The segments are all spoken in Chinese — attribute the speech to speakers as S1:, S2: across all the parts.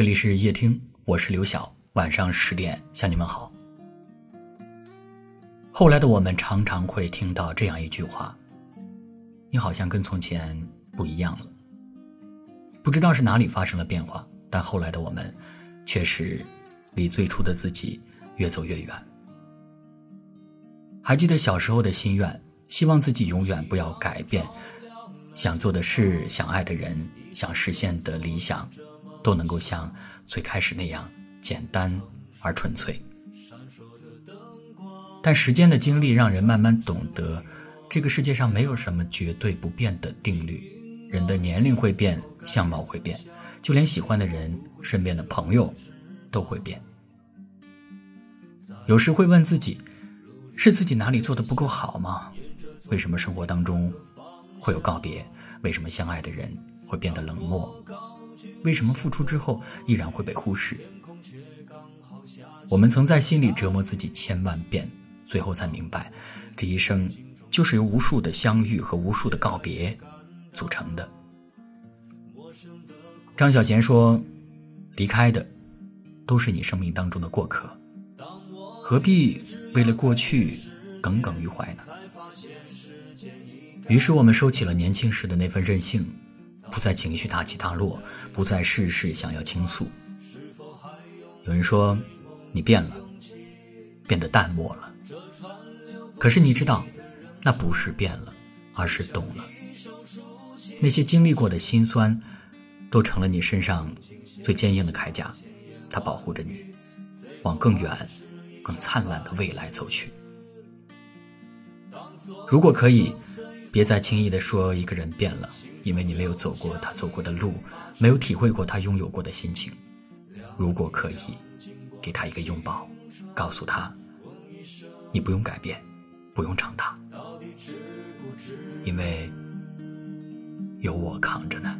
S1: 这里是夜听，我是刘晓。晚上十点向你们好。后来的我们常常会听到这样一句话：“你好像跟从前不一样了。”不知道是哪里发生了变化，但后来的我们，确实离最初的自己越走越远。还记得小时候的心愿，希望自己永远不要改变，想做的事、想爱的人、想实现的理想，都能够像最开始那样简单而纯粹。但时间的经历让人慢慢懂得，这个世界上没有什么绝对不变的定律。人的年龄会变，相貌会变，就连喜欢的人、身边的朋友都会变。有时会问自己。是自己哪里做的不够好吗？为什么生活当中会有告别？为什么相爱的人会变得冷漠？为什么付出之后依然会被忽视？我们曾在心里折磨自己千万遍，最后才明白，这一生就是由无数的相遇和无数的告别组成的。张小娴说：“离开的都是你生命当中的过客。”何必为了过去耿耿于怀呢？于是我们收起了年轻时的那份任性，不再情绪大起大落，不再事事想要倾诉。有人说你变了，变得淡漠了。可是你知道，那不是变了，而是懂了。那些经历过的辛酸，都成了你身上最坚硬的铠甲，它保护着你，往更远。更灿烂的未来走去。如果可以，别再轻易的说一个人变了，因为你没有走过他走过的路，没有体会过他拥有过的心情。如果可以，给他一个拥抱，告诉他，你不用改变，不用长大，因为有我扛着呢。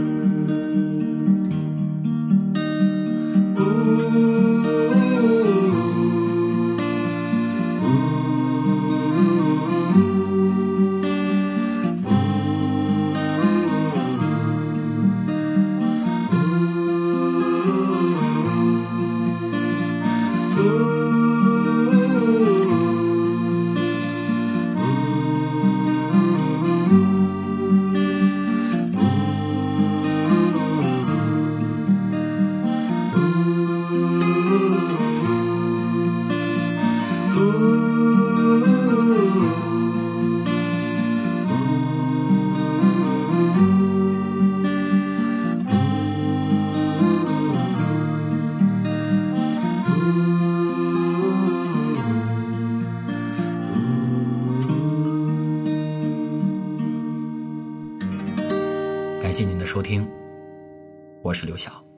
S1: 感谢您的收听，我是刘晓。